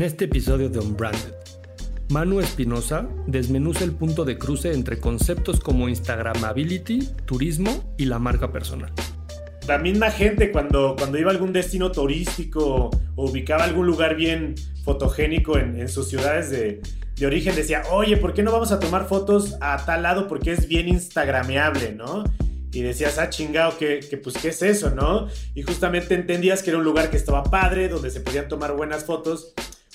En este episodio de Unbranded, Manu Espinosa desmenuza el punto de cruce entre conceptos como Instagramability, turismo y la marca personal. La misma gente cuando, cuando iba a algún destino turístico o ubicaba algún lugar bien fotogénico en, sus ciudades de, de origen decía, oye, ¿por qué no vamos a tomar fotos a tal lado? Porque es bien instagrameable, ¿no? Y decías, ah, chingado, que, pues, ¿qué es eso, no? Y justamente entendías que era un lugar que estaba padre, donde se podían tomar buenas fotos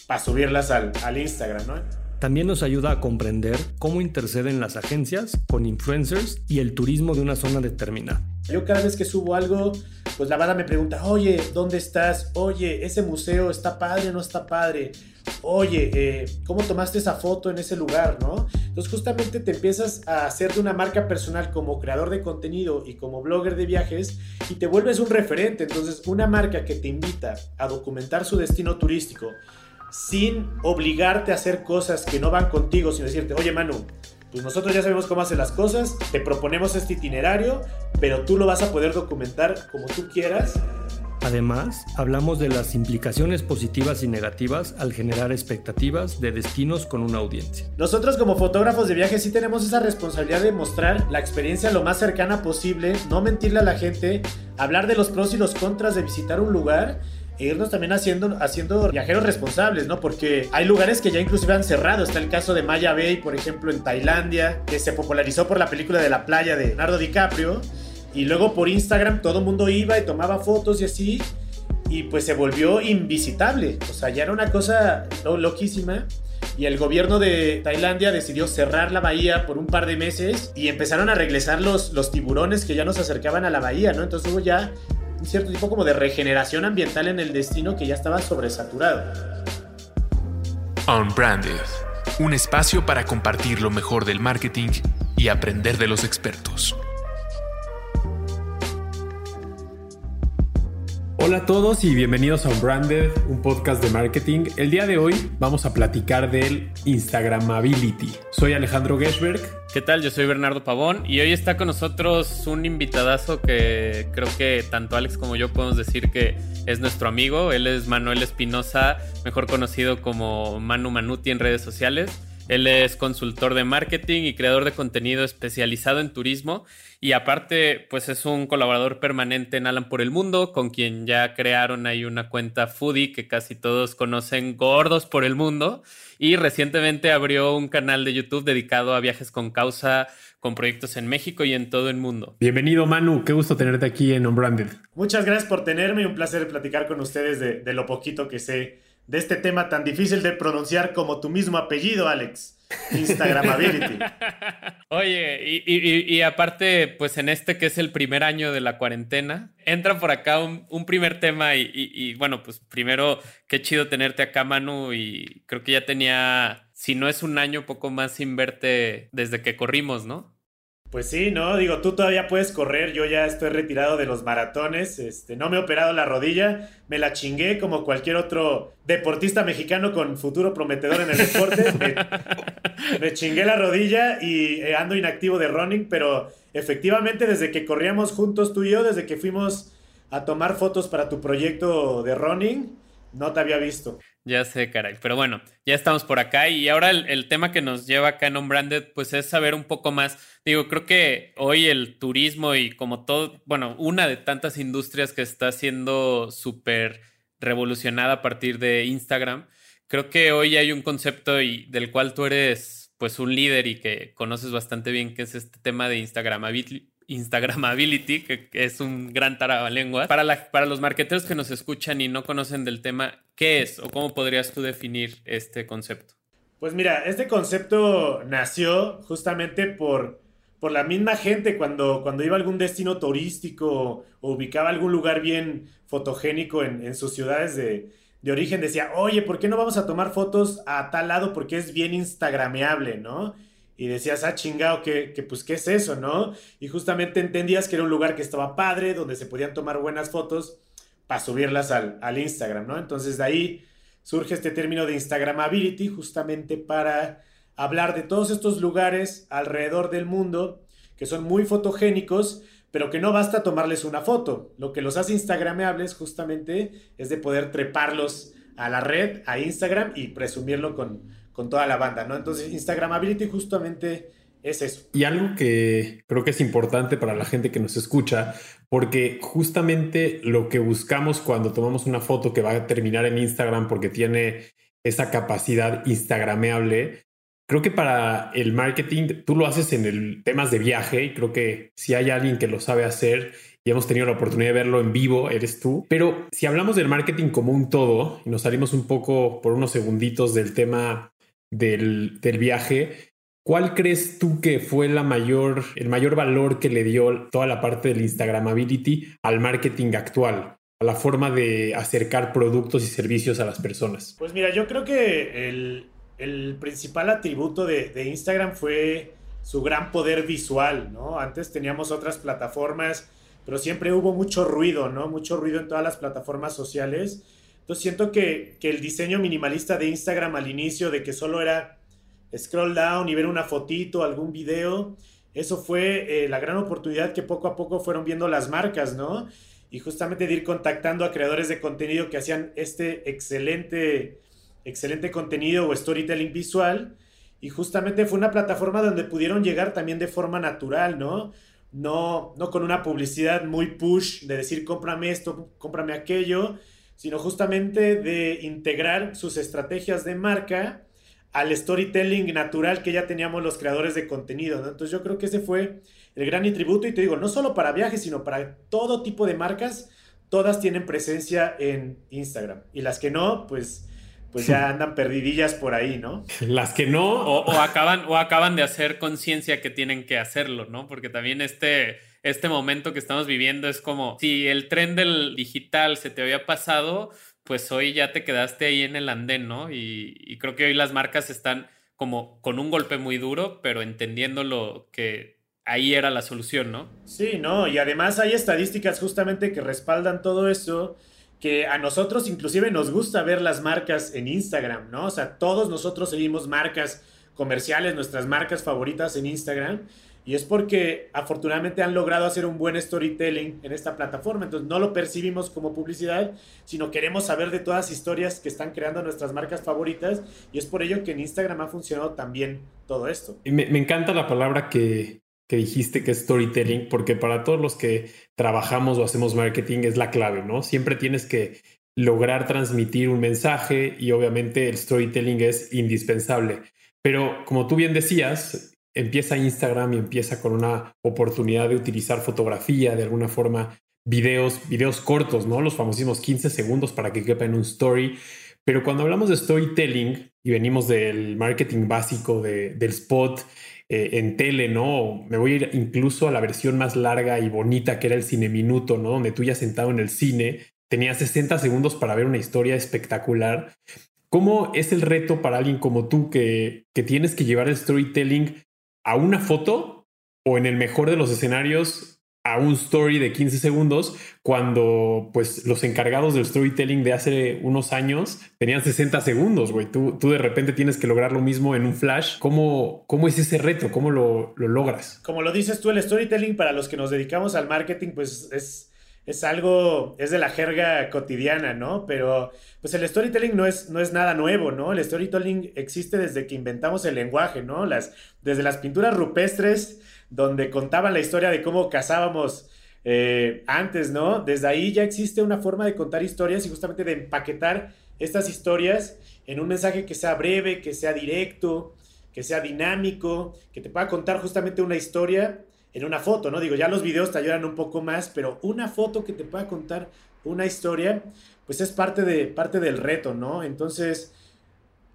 para subirlas al, al Instagram, ¿no? También nos ayuda a comprender cómo interceden las agencias con influencers y el turismo de una zona determinada. Yo cada vez que subo algo, pues la banda me pregunta, oye, ¿dónde estás? Oye, ese museo está padre o no está padre. Oye, eh, ¿cómo tomaste esa foto en ese lugar, no? Entonces justamente te empiezas a hacer de una marca personal como creador de contenido y como blogger de viajes y te vuelves un referente. Entonces una marca que te invita a documentar su destino turístico sin obligarte a hacer cosas que no van contigo, sino decirte, oye Manu, pues nosotros ya sabemos cómo hacer las cosas, te proponemos este itinerario, pero tú lo vas a poder documentar como tú quieras. Además, hablamos de las implicaciones positivas y negativas al generar expectativas de destinos con una audiencia. Nosotros como fotógrafos de viajes sí tenemos esa responsabilidad de mostrar la experiencia lo más cercana posible, no mentirle a la gente, hablar de los pros y los contras de visitar un lugar e irnos también haciendo, haciendo viajeros responsables, ¿no? Porque hay lugares que ya inclusive han cerrado. Está el caso de Maya Bay, por ejemplo, en Tailandia, que se popularizó por la película de la playa de Leonardo DiCaprio. Y luego por Instagram todo el mundo iba y tomaba fotos y así. Y pues se volvió invisitable. O sea, ya era una cosa loquísima. Y el gobierno de Tailandia decidió cerrar la bahía por un par de meses y empezaron a regresar los, los tiburones que ya nos acercaban a la bahía, ¿no? Entonces hubo ya cierto tipo como de regeneración ambiental en el destino que ya estaba sobresaturado. Unbranded, un espacio para compartir lo mejor del marketing y aprender de los expertos. Hola a todos y bienvenidos a Unbranded, un podcast de marketing. El día de hoy vamos a platicar del Instagramability. Soy Alejandro Geschberg. ¿Qué tal? Yo soy Bernardo Pavón y hoy está con nosotros un invitadazo que creo que tanto Alex como yo podemos decir que es nuestro amigo. Él es Manuel Espinosa, mejor conocido como Manu Manuti en redes sociales. Él es consultor de marketing y creador de contenido especializado en turismo y aparte pues es un colaborador permanente en Alan por el Mundo con quien ya crearon ahí una cuenta foodie que casi todos conocen gordos por el mundo y recientemente abrió un canal de YouTube dedicado a viajes con causa con proyectos en México y en todo el mundo. Bienvenido Manu, qué gusto tenerte aquí en Unbranded. Muchas gracias por tenerme y un placer platicar con ustedes de, de lo poquito que sé de este tema tan difícil de pronunciar como tu mismo apellido, Alex. Instagramability. Oye, y, aparte, pues en este que es el primer año de la cuarentena, entra por acá un, primer tema y, bueno, pues primero, qué chido tenerte acá, Manu, y creo que ya tenía, si no es un año, poco más sin verte desde que corrimos, ¿no? Pues sí, ¿no? Digo, tú todavía puedes correr, yo ya estoy retirado de los maratones, este, no me he operado la rodilla, me la chingué como cualquier otro deportista mexicano con futuro prometedor en el deporte, me, chingué la rodilla y eh, ando inactivo de running, pero efectivamente desde que corríamos juntos tú y yo, desde que fuimos a tomar fotos para tu proyecto de running, no te había visto. Ya sé, caray. Pero bueno, ya estamos por acá y ahora el, tema que nos lleva acá en Unbranded, pues es saber un poco más. Digo, creo que hoy el turismo y como todo, bueno, una de tantas industrias que está siendo súper revolucionada a partir de Instagram, creo que hoy hay un concepto y del cual tú eres pues un líder y que conoces bastante bien, que es este tema de Instagram Instagramability, que, es un gran lengua Para, para los marqueteros que nos escuchan y no conocen del tema, ¿qué es o cómo podrías tú definir este concepto? Pues mira, este concepto nació justamente por, por la misma gente cuando, cuando iba a algún destino turístico o ubicaba algún lugar bien fotogénico en, en sus ciudades de, de origen, decía, oye, ¿por qué no vamos a tomar fotos a tal lado? Porque es bien instagrameable, ¿no? Y decías, ah, chingado, que, pues, ¿qué es eso, no? Y justamente entendías que era un lugar que estaba padre, donde se podían tomar buenas fotos para subirlas al, al Instagram, ¿no? Entonces de ahí surge este término de Instagramability, justamente para hablar de todos estos lugares alrededor del mundo que son muy fotogénicos, pero que no basta tomarles una foto. Lo que los hace instagrameables justamente es de poder treparlos a la red, a Instagram y presumirlo con, con toda la banda, ¿no? Entonces, Instagramability justamente es eso. Y algo que creo que es importante para la gente que nos escucha, porque justamente lo que buscamos cuando tomamos una foto que va a terminar en Instagram porque tiene esa capacidad instagrameable, creo que para el marketing tú lo haces en el temas de viaje y creo que si hay alguien que lo sabe hacer y hemos tenido la oportunidad de verlo en vivo, eres tú. Pero si hablamos del marketing como un todo y nos salimos un poco por unos segunditos del tema del, del viaje, ¿Cuál crees tú que fue la mayor, el mayor valor que le dio toda la parte del Instagramability al marketing actual? a la forma de acercar productos y servicios a las personas? Pues mira, yo creo que el, principal atributo de, de, Instagram fue su gran poder visual, ¿no? Antes teníamos otras plataformas, pero siempre hubo mucho ruido, ¿no? Mucho ruido en todas las plataformas sociales. Entonces siento que, que el diseño minimalista de Instagram al inicio, de que solo era scroll down y ver una fotito, algún video. Eso fue eh, la gran oportunidad que poco a poco fueron viendo las marcas, ¿no? Y justamente de ir contactando a creadores de contenido que hacían este excelente, excelente contenido o storytelling visual. Y justamente fue una plataforma donde pudieron llegar también de forma natural, ¿no? No, no con una publicidad muy push de decir cómprame esto, cómprame aquello, sino justamente de integrar sus estrategias de marca al storytelling natural que ya teníamos los creadores de contenido. Entonces yo creo que ese fue el gran tributo y te digo, no solo para viajes, sino para todo tipo de marcas, todas tienen presencia en Instagram. Y las que no, pues, pues ya andan perdidillas por ahí, ¿no? Las que no. O, acaban, o acaban de hacer conciencia que tienen que hacerlo, ¿no? Porque también este, este momento que estamos viviendo es como si el tren del digital se te había pasado, pues hoy ya te quedaste ahí en el andén, ¿no? Y, creo que hoy las marcas están como con un golpe muy duro, pero entendiendo lo que ahí era la solución, ¿no? Sí, no, y además hay estadísticas justamente que respaldan todo eso, que a nosotros inclusive nos gusta ver las marcas en Instagram, ¿no? O sea, todos nosotros seguimos marcas comerciales, nuestras marcas favoritas en Instagram. Y es porque afortunadamente han logrado hacer un buen storytelling en esta plataforma. Entonces no lo percibimos como publicidad, sino queremos saber de todas las historias que están creando nuestras marcas favoritas. Y es por ello que en Instagram ha funcionado también todo esto. Y me, encanta la palabra que, que dijiste que es storytelling, porque para todos los que trabajamos o hacemos marketing es la clave, ¿no? Siempre tienes que lograr transmitir un mensaje y obviamente el storytelling es indispensable. Pero como tú bien decías, empieza Instagram y empieza con una oportunidad de utilizar fotografía, de alguna forma, videos, videos cortos, ¿no? Los famosísimos 15 segundos para que quepa en un story. Pero cuando hablamos de storytelling y venimos del marketing básico del spot eh, en tele, ¿no? Me voy a ir incluso a la versión más larga y bonita que era el cine minuto, ¿no? Donde tú ya sentado en el cine tenías 60 segundos para ver una historia espectacular. ¿Cómo es el reto para alguien como tú que, que tienes que llevar el storytelling a una foto o en el mejor de los escenarios a un story de 15 segundos cuando pues los encargados del storytelling de hace unos años tenían 60 segundos, güey. Tú, tú de repente tienes que lograr lo mismo en un flash. ¿Cómo, cómo es ese reto? ¿Cómo lo, lo logras? Como lo dices tú, el storytelling para los que nos dedicamos al marketing pues es es algo, es de la jerga cotidiana, ¿no? Pero pues el storytelling no es, no es nada nuevo, ¿no? El storytelling existe desde que inventamos el lenguaje, ¿no? Desde las pinturas rupestres, donde contaban la historia de cómo cazábamos eh, antes, ¿no? Desde ahí ya existe una forma de contar historias y justamente de empaquetar estas historias en un mensaje que sea breve, que sea directo, que sea dinámico, que te pueda contar justamente una historia en una foto, ¿no? Digo, ya los videos te ayudan un poco más, pero una foto que te pueda contar una historia, pues es parte, de, parte del reto, ¿no? Entonces,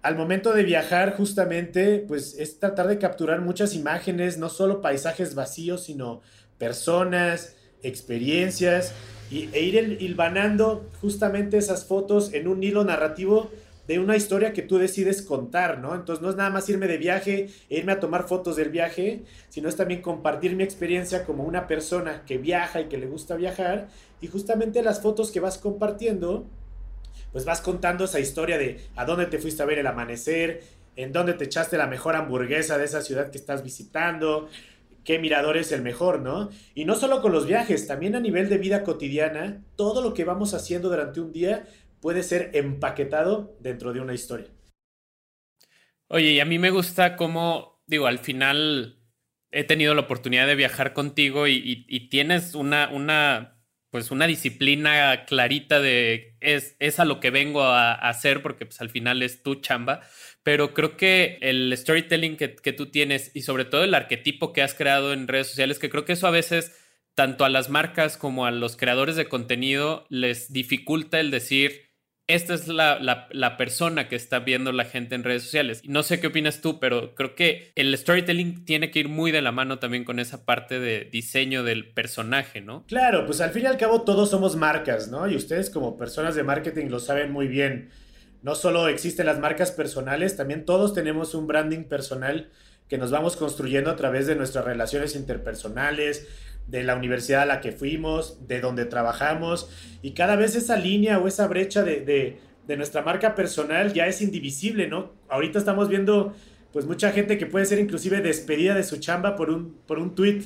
al momento de viajar justamente, pues es tratar de capturar muchas imágenes, no solo paisajes vacíos, sino personas, experiencias, y, e ir hilvanando justamente esas fotos en un hilo narrativo de una historia que tú decides contar, ¿no? Entonces no es nada más irme de viaje e irme a tomar fotos del viaje, sino es también compartir mi experiencia como una persona que viaja y que le gusta viajar y justamente las fotos que vas compartiendo, pues vas contando esa historia de a dónde te fuiste a ver el amanecer, en dónde te echaste la mejor hamburguesa de esa ciudad que estás visitando, qué mirador es el mejor, ¿no? Y no solo con los viajes, también a nivel de vida cotidiana, todo lo que vamos haciendo durante un día puede ser empaquetado dentro de una historia. Oye, y a mí me gusta cómo, digo, al final he tenido la oportunidad de viajar contigo y, tienes una, una, pues una disciplina clarita de es, es a lo que vengo a, hacer porque pues al final es tu chamba, pero creo que el storytelling que, que tú tienes y sobre todo el arquetipo que has creado en redes sociales, que creo que eso a veces tanto a las marcas como a los creadores de contenido les dificulta el decir, esta es la, persona que está viendo la gente en redes sociales. No sé qué opinas tú, pero creo que el storytelling tiene que ir muy de la mano también con esa parte de diseño del personaje, ¿no? Claro, pues al fin y al cabo todos somos marcas, ¿no? Y ustedes como personas de marketing lo saben muy bien. No solo existen las marcas personales, también todos tenemos un branding personal que nos vamos construyendo a través de nuestras relaciones interpersonales, de la universidad a la que fuimos, de donde trabajamos, y cada vez esa línea o esa brecha de, nuestra marca personal ya es indivisible, ¿no? Ahorita estamos viendo pues mucha gente que puede ser inclusive despedida de su chamba por un, por un tweet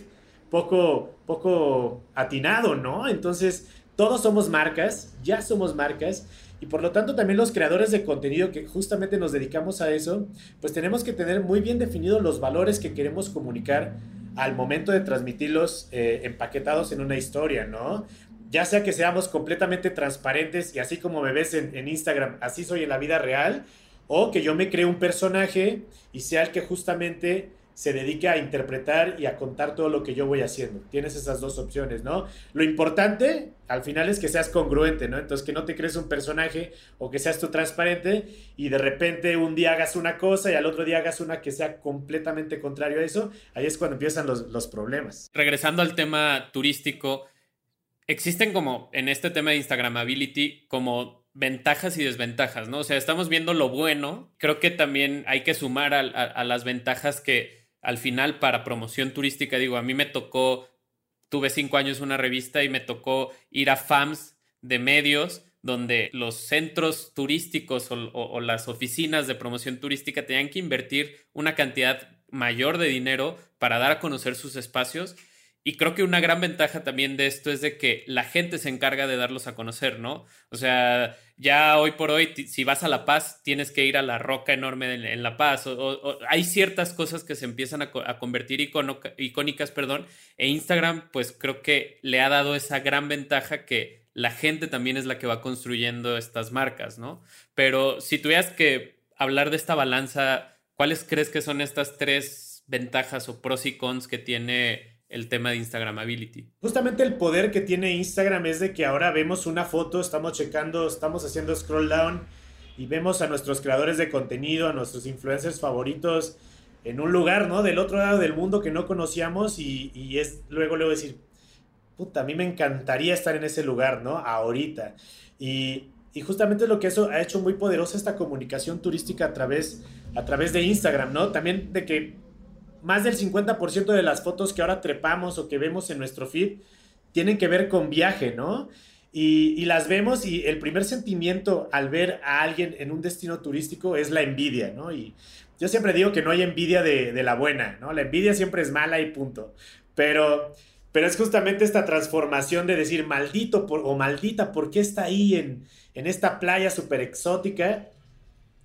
poco, poco atinado, ¿no? Entonces, todos somos marcas, ya somos marcas, y por lo tanto también los creadores de contenido que justamente nos dedicamos a eso, pues tenemos que tener muy bien definidos los valores que queremos comunicar al momento de transmitirlos eh, empaquetados en una historia, ¿no? Ya sea que seamos completamente transparentes y así como me ves en, Instagram, así soy en la vida real, o que yo me cree un personaje y sea el que justamente se dedique a interpretar y a contar todo lo que yo voy haciendo. Tienes esas dos opciones, ¿no? Lo importante al final es que seas congruente, ¿no? Entonces que no te crees un personaje o que seas tú transparente y de repente un día hagas una cosa y al otro día hagas una que sea completamente contrario a eso, ahí es cuando empiezan los, los problemas. Regresando al tema turístico, existen como en este tema de Instagramability como ventajas y desventajas, ¿no? O sea, estamos viendo lo bueno, creo que también hay que sumar a las ventajas que al final para promoción turística, digo, a mí me tocó, tuve cinco años una revista y me tocó ir a FAMS de medios donde los centros turísticos o, las oficinas de promoción turística tenían que invertir una cantidad mayor de dinero para dar a conocer sus espacios y creo que una gran ventaja también de esto es de que la gente se encarga de darlos a conocer, ¿no? O sea, ya hoy por hoy, si vas a La Paz, tienes que ir a la roca enorme en, La Paz. O, hay ciertas cosas que se empiezan a, convertir icónicas, perdón. E Instagram, pues creo que le ha dado esa gran ventaja que la gente también es la que va construyendo estas marcas, ¿no? Pero si tuvieras que hablar de esta balanza, ¿cuáles crees que son estas tres ventajas o pros y cons que tiene el tema de Instagramability. Justamente el poder que tiene Instagram es de que ahora vemos una foto, estamos checando, estamos haciendo scroll down y vemos a nuestros creadores de contenido, a nuestros influencers favoritos en un lugar, ¿no? Del otro lado del mundo que no conocíamos y, es luego luego decir, puta, a mí me encantaría estar en ese lugar, ¿no? Ahorita. Y, y justamente lo que eso ha hecho muy poderosa esta comunicación turística a través, a través de Instagram, ¿no? También de que más del 50% de las fotos que ahora trepamos o que vemos en nuestro feed tienen que ver con viaje, ¿no? Y, las vemos y el primer sentimiento al ver a alguien en un destino turístico es la envidia, ¿no? Y yo siempre digo que no hay envidia de, la buena, ¿no? La envidia siempre es mala y punto. Pero, pero es justamente esta transformación de decir, maldito o maldita, ¿por qué está ahí en, en esta playa súper exótica?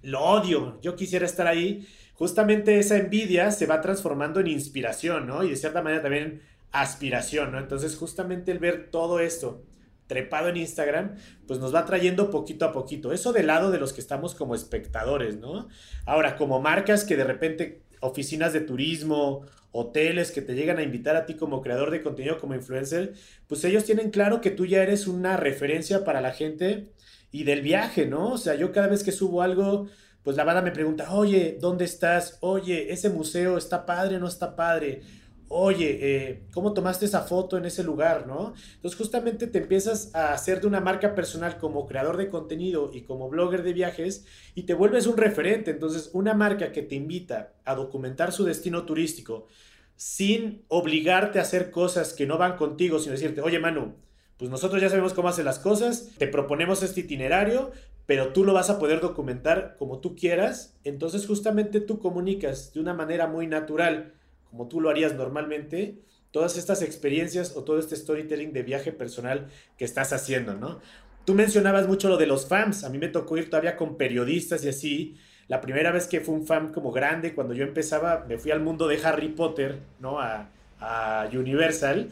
Lo odio, yo quisiera estar ahí justamente esa envidia se va transformando en inspiración, ¿no? Y de cierta manera también aspiración, ¿no? Entonces justamente el ver todo esto trepado en Instagram, pues nos va trayendo poquito a poquito. Eso del lado de los que estamos como espectadores, ¿no? Ahora, como marcas que de repente, oficinas de turismo, hoteles que te llegan a invitar a ti como creador de contenido, como influencer, pues ellos tienen claro que tú ya eres una referencia para la gente y del viaje, ¿no? O sea, yo cada vez que subo algo, pues la banda me pregunta, oye, ¿dónde estás? Oye, ese museo está padre no está padre. Oye, eh, ¿cómo tomaste esa foto en ese lugar, no? Entonces justamente te empiezas a hacer de una marca personal como creador de contenido y como blogger de viajes y te vuelves un referente. Entonces una marca que te invita a documentar su destino turístico sin obligarte a hacer cosas que no van contigo, sino decirte, oye Manu, pues nosotros ya sabemos cómo hacer las cosas, te proponemos este itinerario, pero tú lo vas a poder documentar como tú quieras, entonces justamente tú comunicas de una manera muy natural, como tú lo harías normalmente, todas estas experiencias o todo este storytelling de viaje personal que estás haciendo, ¿no? tú mencionabas mucho lo de los fans. A mí me tocó ir todavía con periodistas y así. La primera vez que fue un fan como grande, cuando yo empezaba, me fui al mundo de Harry Potter, ¿no? A, a Universal.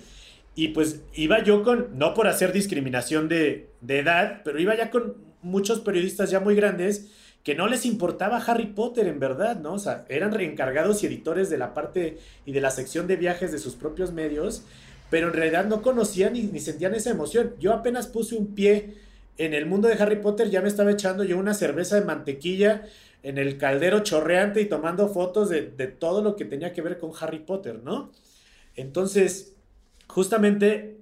Y pues iba yo con, no por hacer discriminación de, de edad, pero iba ya con muchos periodistas ya muy grandes que no les importaba Harry Potter en verdad, ¿no? O sea, eran reencargados y editores de la parte y de la sección de viajes de sus propios medios, pero en realidad no conocían ni, ni sentían esa emoción. Yo apenas puse un pie en el mundo de Harry Potter, ya me estaba echando yo una cerveza de mantequilla en el caldero chorreante y tomando fotos de, de todo lo que tenía que ver con Harry Potter, ¿no? Entonces, justamente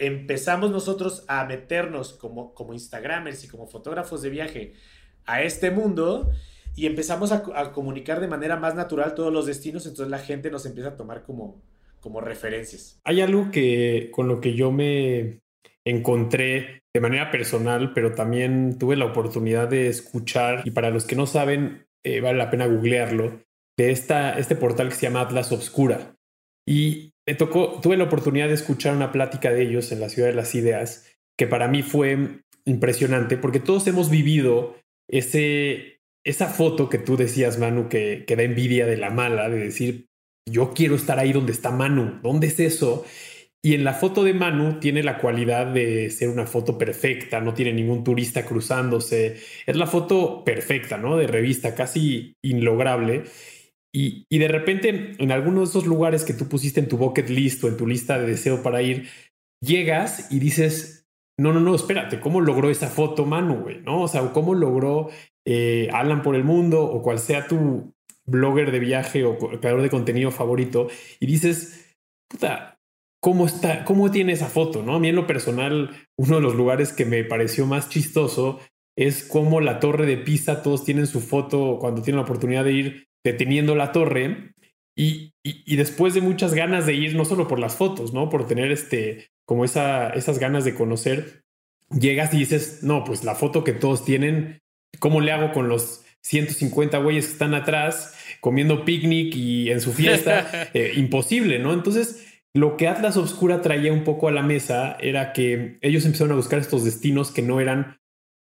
empezamos nosotros a meternos como, como Instagramers y como fotógrafos de viaje a este mundo y empezamos a, comunicar de manera más natural todos los destinos, entonces la gente nos empieza a tomar como, como referencias. Hay algo que con lo que yo me encontré de manera personal, pero también tuve la oportunidad de escuchar, y para los que no saben, eh, vale la pena googlearlo, de esta, este portal que se llama Atlas Obscura. Y me tocó, tuve la oportunidad de escuchar una plática de ellos en la Ciudad de las Ideas, que para mí fue impresionante, porque todos hemos vivido ese, esa foto que tú decías, Manu, que, que da envidia de la mala, de decir, yo quiero estar ahí donde está Manu, ¿dónde es eso? Y en la foto de Manu tiene la cualidad de ser una foto perfecta, no tiene ningún turista cruzándose, es la foto perfecta, ¿no? De revista, casi inlograble. Y, y, de repente, en alguno de esos lugares que tú pusiste en tu bucket list o en tu lista de deseo para ir, llegas y dices, no, no, no, espérate, ¿cómo logró esa foto Manu? ¿No? O sea, ¿cómo logró eh, Alan por el mundo o cual sea tu blogger de viaje o creador de contenido favorito? Y dices, puta, ¿cómo está, cómo tiene esa foto? ¿No? A mí en lo personal, uno de los lugares que me pareció más chistoso es cómo la torre de Pisa, todos tienen su foto cuando tienen la oportunidad de ir deteniendo la torre y, y, y, después de muchas ganas de ir, no solo por las fotos, ¿no? Por tener este, como esa, esas ganas de conocer, llegas y dices, no, pues la foto que todos tienen, ¿cómo le hago con los 150 güeyes que están atrás comiendo picnic y en su fiesta? eh, imposible, ¿no? Entonces, lo que Atlas Obscura traía un poco a la mesa era que ellos empezaron a buscar estos destinos que no eran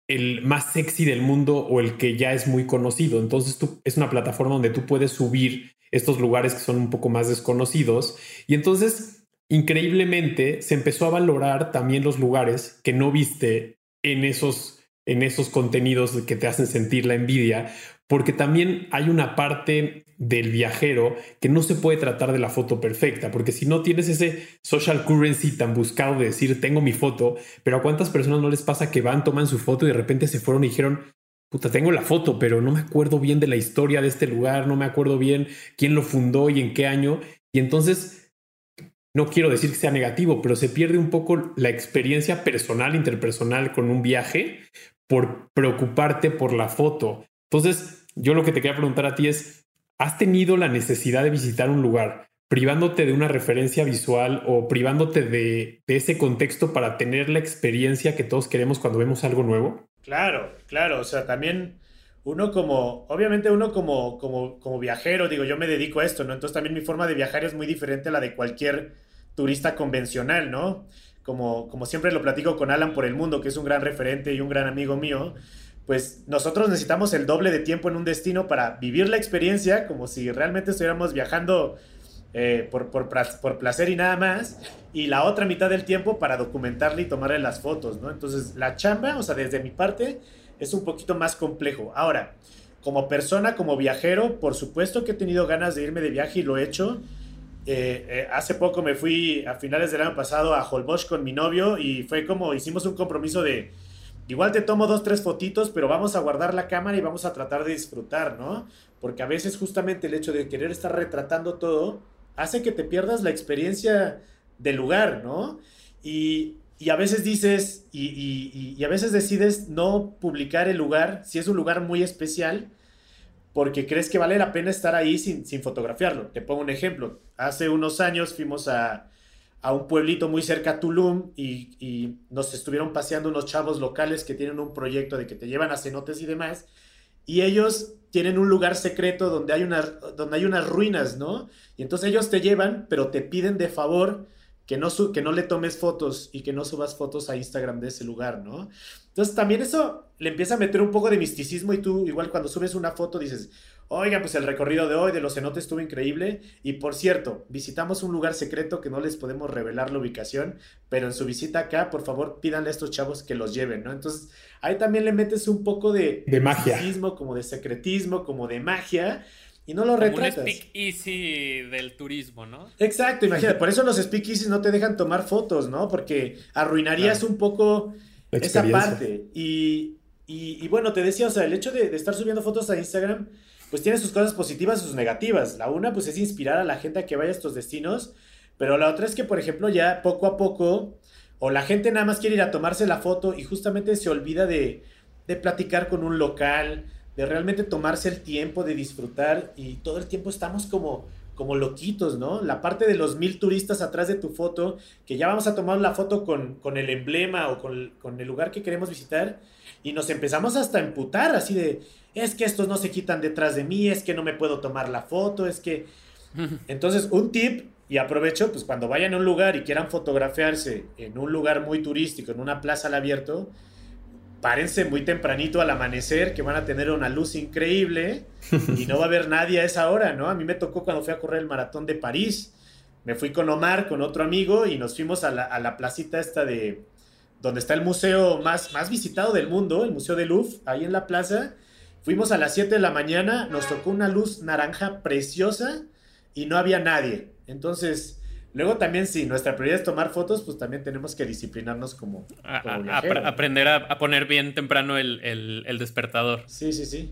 el más sexy del mundo o el que ya es muy conocido. Entonces tú, es una plataforma donde tú puedes subir estos lugares que son un poco más desconocidos. Y entonces, increíblemente, se empezó a valorar también los lugares que no viste en esos, en esos contenidos que te hacen sentir la envidia, porque también hay una parte del viajero que no se puede tratar de la foto perfecta, porque si no tienes ese social currency tan buscado de decir tengo mi foto, pero a cuántas personas no les pasa que van, toman su foto y de repente se fueron y dijeron, puta, tengo la foto, pero no me acuerdo bien de la historia de este lugar, no me acuerdo bien quién lo fundó y en qué año, y entonces no quiero decir que sea negativo, pero se pierde un poco la experiencia personal, interpersonal con un viaje por preocuparte por la foto. Entonces, yo lo que te quería preguntar a ti es, ¿has tenido la necesidad de visitar un lugar privándote de una referencia visual o privándote de, ese contexto para tener la experiencia que todos queremos cuando vemos algo nuevo? Claro, claro, o sea, también uno como, obviamente uno como, como, como viajero, digo, yo me dedico a esto, ¿no? Entonces también mi forma de viajar es muy diferente a la de cualquier turista convencional, ¿no? Como, como siempre lo platico con Alan por el mundo, que es un gran referente y un gran amigo mío pues nosotros necesitamos el doble de tiempo en un destino para vivir la experiencia como si realmente estuviéramos viajando eh, por, por, por, placer y nada más, y la otra mitad del tiempo para documentarle y tomarle las fotos, ¿no? Entonces, la chamba, o sea, desde mi parte, es un poquito más complejo. Ahora, como persona, como viajero, por supuesto que he tenido ganas de irme de viaje y lo he hecho. Eh, eh, hace poco me fui a finales del año pasado a Holbox con mi novio y fue como hicimos un compromiso de Igual te tomo dos, tres fotitos, pero vamos a guardar la cámara y vamos a tratar de disfrutar, ¿no? Porque a veces justamente el hecho de querer estar retratando todo hace que te pierdas la experiencia del lugar, ¿no? Y, y a veces dices, y, y, y, a veces decides no publicar el lugar, si es un lugar muy especial, porque crees que vale la pena estar ahí sin, sin fotografiarlo. Te pongo un ejemplo. Hace unos años fuimos a, a un pueblito muy cerca a Tulum y, y, nos estuvieron paseando unos chavos locales que tienen un proyecto de que te llevan a cenotes y demás. Y ellos tienen un lugar secreto donde hay, unas, donde hay unas ruinas, ¿no? Y entonces ellos te llevan, pero te piden de favor que no, que no le tomes fotos y que no subas fotos a Instagram de ese lugar, ¿no? Entonces también eso le empieza a meter un poco de misticismo y tú igual cuando subes una foto dices, oigan, pues el recorrido de hoy de los cenotes estuvo increíble y por cierto, visitamos un lugar secreto que no les podemos revelar la ubicación, pero en su visita acá, por favor, pídanle a estos chavos que los lleven, ¿no? Entonces ahí también le metes un poco de, de magia, como de secretismo, como de magia y no lo retratas. Un speakeasy del turismo, ¿no? Exacto, imagínate. Por eso los speakeasies no te dejan tomar fotos, ¿no? Porque arruinarías un poco esa parte. Y, y, bueno, te decía, o sea, el hecho de, estar subiendo fotos a Instagram, pues tiene sus cosas positivas y sus negativas. La una, pues es inspirar a la gente a que vaya a estos destinos. Pero la otra es que, por ejemplo, ya poco a poco, o la gente nada más quiere ir a tomarse la foto y justamente se olvida de, de platicar con un local, de realmente tomarse el tiempo de disfrutar y todo el tiempo estamos como como loquitos, ¿no? La parte de los mil turistas atrás de tu foto, que ya vamos a tomar la foto con, con el emblema o con, con, el lugar que queremos visitar, y nos empezamos hasta a emputar, así de, es que estos no se quitan detrás de mí, es que no me puedo tomar la foto, es que... Entonces, un tip, y aprovecho, pues cuando vayan a un lugar y quieran fotografiarse en un lugar muy turístico, en una plaza al abierto, párense muy tempranito al amanecer, que van a tener una luz increíble y no va a haber nadie a esa hora, ¿no? A mí me tocó cuando fui a correr el maratón de París. Me fui con Omar, con otro amigo, y nos fuimos a la, placita esta de donde está el museo más, más visitado del mundo, el Museo de Louvre, ahí en la plaza. Fuimos a las 7 de la mañana, nos tocó una luz naranja preciosa y no había nadie. Entonces, Luego también, si nuestra prioridad es tomar fotos, pues también tenemos que disciplinarnos como, aprender a, poner bien temprano el, despertador. Sí, sí, sí.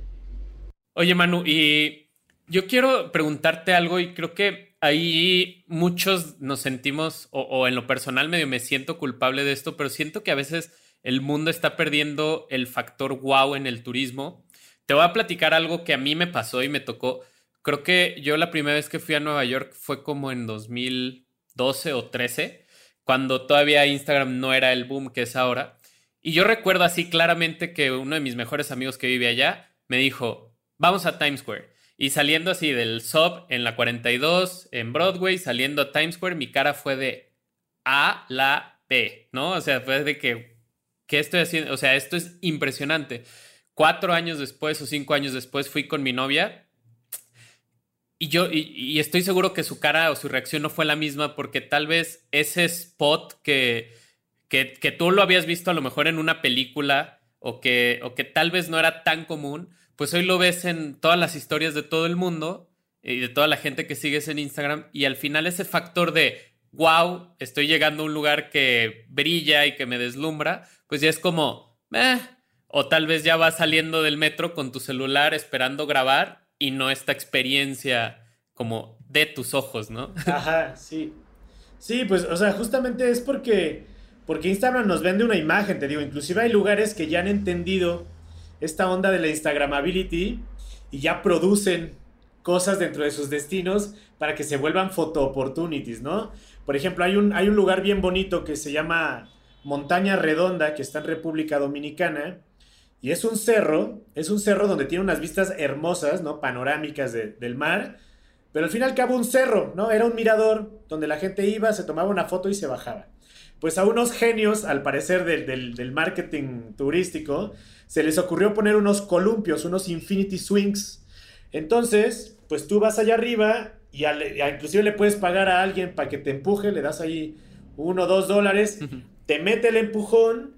Oye, Manu, y yo quiero preguntarte algo y creo que ahí muchos nos sentimos, o, o en lo personal medio me siento culpable de esto, pero siento que a veces el mundo está perdiendo el factor wow en el turismo. Te voy a platicar algo que a mí me pasó y me tocó. Creo que yo la primera vez que fui a Nueva York fue como en 2000 12 o 13, cuando todavía Instagram no era el boom que es ahora. Y yo recuerdo así claramente que uno de mis mejores amigos que vive allá me dijo, vamos a Times Square. Y saliendo así del sub en la 42, en Broadway, saliendo a Times Square, mi cara fue de A la P, ¿no? O sea, fue de que, ¿qué estoy haciendo? O sea, esto es impresionante. Cuatro años después o cinco años después fui con mi novia y yo, y, estoy seguro que su cara o su reacción no fue la misma porque tal vez ese spot que, que, tú lo habías visto a lo mejor en una película o que, o que tal vez no era tan común, pues hoy lo ves en todas las historias de todo el mundo y de toda la gente que sigues en Instagram y al final ese factor de, wow, estoy llegando a un lugar que brilla y que me deslumbra, pues ya es como, eh, o tal vez ya vas saliendo del metro con tu celular esperando grabar y no esta experiencia como de tus ojos, ¿no? Ajá, sí. Sí, pues, o sea, justamente es porque, porque Instagram nos vende una imagen, te digo, inclusive hay lugares que ya han entendido esta onda de la Instagramability y ya producen cosas dentro de sus destinos para que se vuelvan photo opportunities, ¿no? Por ejemplo, hay un, hay un lugar bien bonito que se llama Montaña Redonda, que está en República Dominicana, y es un cerro, es un cerro donde tiene unas vistas hermosas, ¿no? Panorámicas del mar. Pero al fin y al cabo un cerro, ¿no? Era un mirador donde la gente iba, se tomaba una foto y se bajaba. Pues a unos genios, al parecer del, del marketing turístico, se les ocurrió poner unos columpios, unos infinity swings. Entonces, pues tú vas allá arriba y inclusive le puedes pagar a alguien para que te empuje, le das ahí uno o dos dólares, te mete el empujón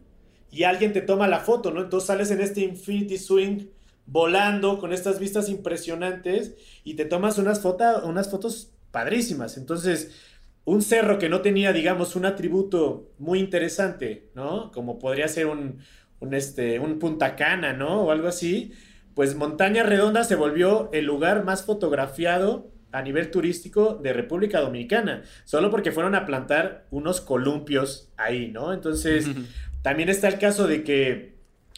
y alguien te toma la foto, ¿no? Entonces sales en este Infinity Swing volando con estas vistas impresionantes y te tomas unas, unas fotos padrísimas. Entonces, un cerro que no tenía, digamos, un atributo muy interesante, ¿no? Como podría ser un, un, este, un Punta Cana, ¿no? O algo así. Pues Montaña Redonda se volvió el lugar más fotografiado a nivel turístico de República Dominicana, solo porque fueron a plantar unos columpios ahí, ¿no? Entonces, también está el caso de que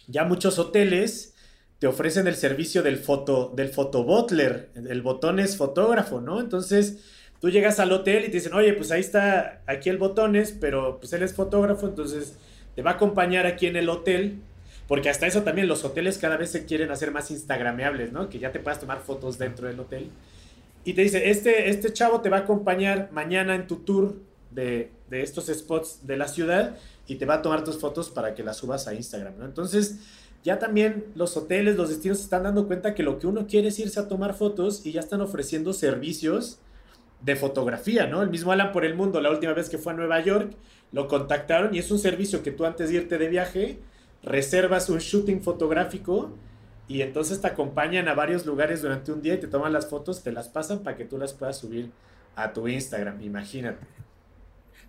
ya muchos hoteles te ofrecen el servicio del foto del fotobutler, el botón es fotógrafo, ¿no? Entonces, tú llegas al hotel y te dicen, "Oye, pues ahí está aquí el botones, pero pues él es fotógrafo, entonces te va a acompañar aquí en el hotel." Porque hasta eso también los hoteles cada vez se quieren hacer más instagrameables, ¿no? Que ya te puedas tomar fotos dentro del hotel. Y te dice, este, este chavo te va a acompañar mañana en tu tour de, de estos spots de la ciudad y te va a tomar tus fotos para que las subas a Instagram. Entonces, ya también los hoteles, los destinos están dando cuenta que lo que uno quiere es irse a tomar fotos y ya están ofreciendo servicios de fotografía, ¿no? El mismo Alan por el Mundo, la última vez que fue a Nueva York, lo contactaron y es un servicio que tú antes de irte de viaje, reservas un shooting fotográfico y entonces te acompañan a varios lugares durante un día y te toman las fotos, te las pasan para que tú las puedas subir a tu Instagram, imagínate.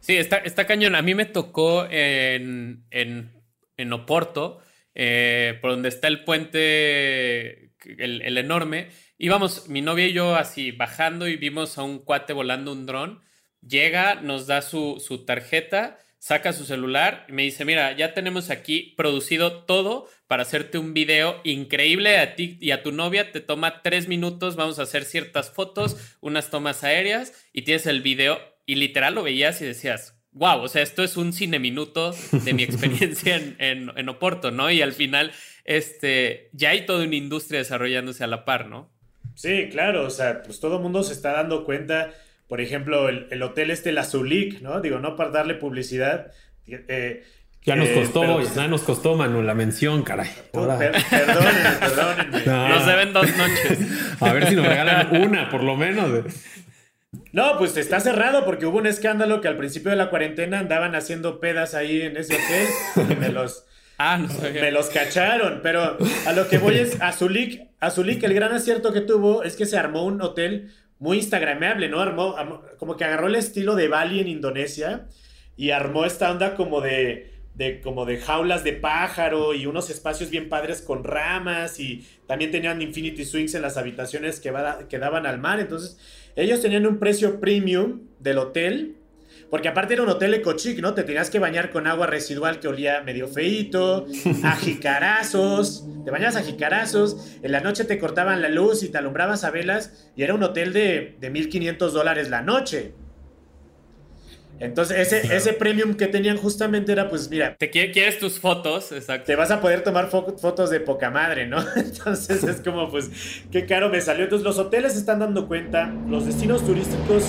Sí, está, está cañón. A mí me tocó en, en, en Oporto, eh, por donde está el puente, el, el enorme. Íbamos, mi novia y yo así bajando y vimos a un cuate volando un dron. Llega, nos da su, su tarjeta, saca su celular y me dice, mira, ya tenemos aquí producido todo para hacerte un video increíble a ti y a tu novia. Te toma tres minutos, vamos a hacer ciertas fotos, unas tomas aéreas y tienes el video y literal lo veías y decías, wow, o sea, esto es un cine minuto de mi experiencia en, en, en, Oporto, ¿no? Y al final, este, ya hay toda una industria desarrollándose a la par, ¿no? Sí, claro, o sea, pues todo el mundo se está dando cuenta, por ejemplo, el, el hotel este, la Zulik, ¿no? Digo, no para darle publicidad. Eh, ya nos costó, pero, ya nos costó, Manu, la mención, caray. Ahora... Per perdónenme, perdónenme. No. Nos deben dos noches. A ver si nos regalan una, por lo menos. No, pues está cerrado porque hubo un escándalo que al principio de la cuarentena andaban haciendo pedas ahí en ese hotel y me los, ah, no me los cacharon. Pero a lo que voy es, Azulik, Azulik, el gran acierto que tuvo es que se armó un hotel muy instagrameable, ¿no? Armó, armó como que agarró el estilo de Bali en Indonesia y armó esta onda como de de como de jaulas de pájaro y unos espacios bien padres con ramas y también tenían Infinity Swings en las habitaciones que, va, que daban al mar. Entonces, ellos tenían un precio premium del hotel, porque aparte era un hotel ecochic, ¿no? Te tenías que bañar con agua residual que olía medio feíto, a jicarazos, te bañabas a jicarazos, en la noche te cortaban la luz y te alumbrabas a velas y era un hotel de, de 1.500 dólares la noche. Entonces, ese, ese premium que tenían justamente era, pues, mira. Te quieres tus fotos, exacto. Te vas a poder tomar fo fotos de poca madre, ¿no? Entonces, es como, pues, qué caro me salió. Entonces, los hoteles se están dando cuenta, los destinos turísticos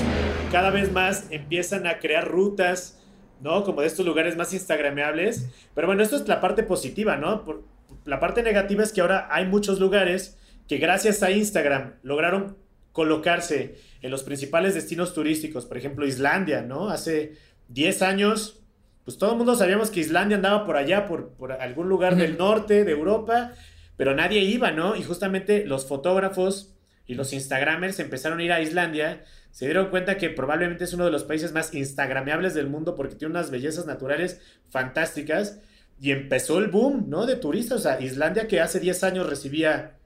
cada vez más empiezan a crear rutas, ¿no? Como de estos lugares más instagrameables. Pero bueno, esto es la parte positiva, ¿no? Por, la parte negativa es que ahora hay muchos lugares que gracias a Instagram lograron colocarse en los principales destinos turísticos, por ejemplo Islandia, ¿no? Hace 10 años, pues todo el mundo sabíamos que Islandia andaba por allá, por, por algún lugar del norte de Europa, pero nadie iba, ¿no? Y justamente los fotógrafos y los Instagramers empezaron a ir a Islandia, se dieron cuenta que probablemente es uno de los países más instagrameables del mundo porque tiene unas bellezas naturales fantásticas y empezó el boom, ¿no? De turistas, o sea, Islandia que hace 10 años recibía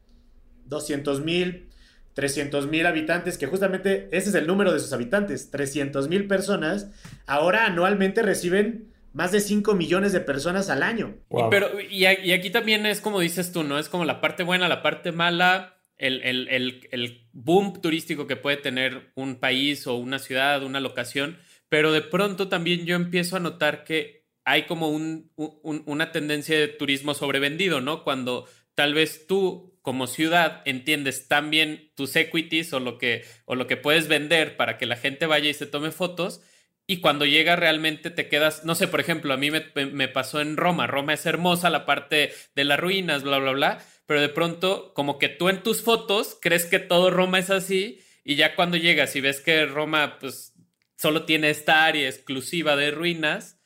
200 mil, 300 mil habitantes, que justamente ese es el número de sus habitantes, 300 mil personas, ahora anualmente reciben más de 5 millones de personas al año. Wow. Y, pero, y, y, aquí también es como dices tú, ¿no? Es como la parte buena, la parte mala, el, el, el, el boom turístico que puede tener un país o una ciudad, una locación, pero de pronto también yo empiezo a notar que hay como un, un, una tendencia de turismo sobrevendido, ¿no? Cuando tal vez tú como ciudad entiendes tan bien tus equities o lo que, o lo que puedes vender para que la gente vaya y se tome fotos. Y cuando llega realmente te quedas, no sé, por ejemplo, a mí me, me, pasó en Roma. Roma es hermosa, la parte de las ruinas, bla, bla, bla. Pero de pronto, como que tú en tus fotos crees que todo Roma es así. Y ya cuando llegas y ves que Roma, pues, solo tiene esta área exclusiva de ruinas.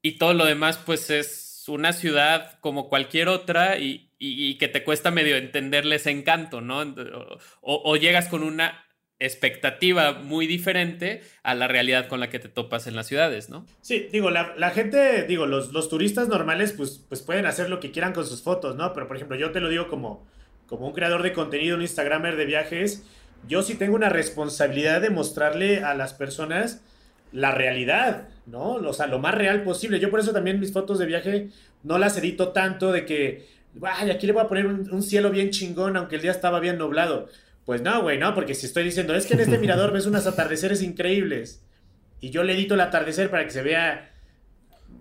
Y todo lo demás, pues, es una ciudad como cualquier otra. Y, y, que te cuesta medio entenderle ese encanto, ¿no? O, o, llegas con una expectativa muy diferente a la realidad con la que te topas en las ciudades, ¿no? Sí, digo, la, la gente, digo, los, los, turistas normales pues, pues pueden hacer lo que quieran con sus fotos, ¿no? Pero por ejemplo, yo te lo digo como, como un creador de contenido, un Instagramer de viajes, yo sí tengo una responsabilidad de mostrarle a las personas la realidad, ¿no? O sea, lo más real posible. Yo por eso también mis fotos de viaje no las edito tanto de que Ay, aquí le voy a poner un, un, cielo bien chingón, aunque el día estaba bien nublado. Pues no, güey, no, porque si estoy diciendo, es que en este mirador ves unos atardeceres increíbles. Y yo le edito el atardecer para que se vea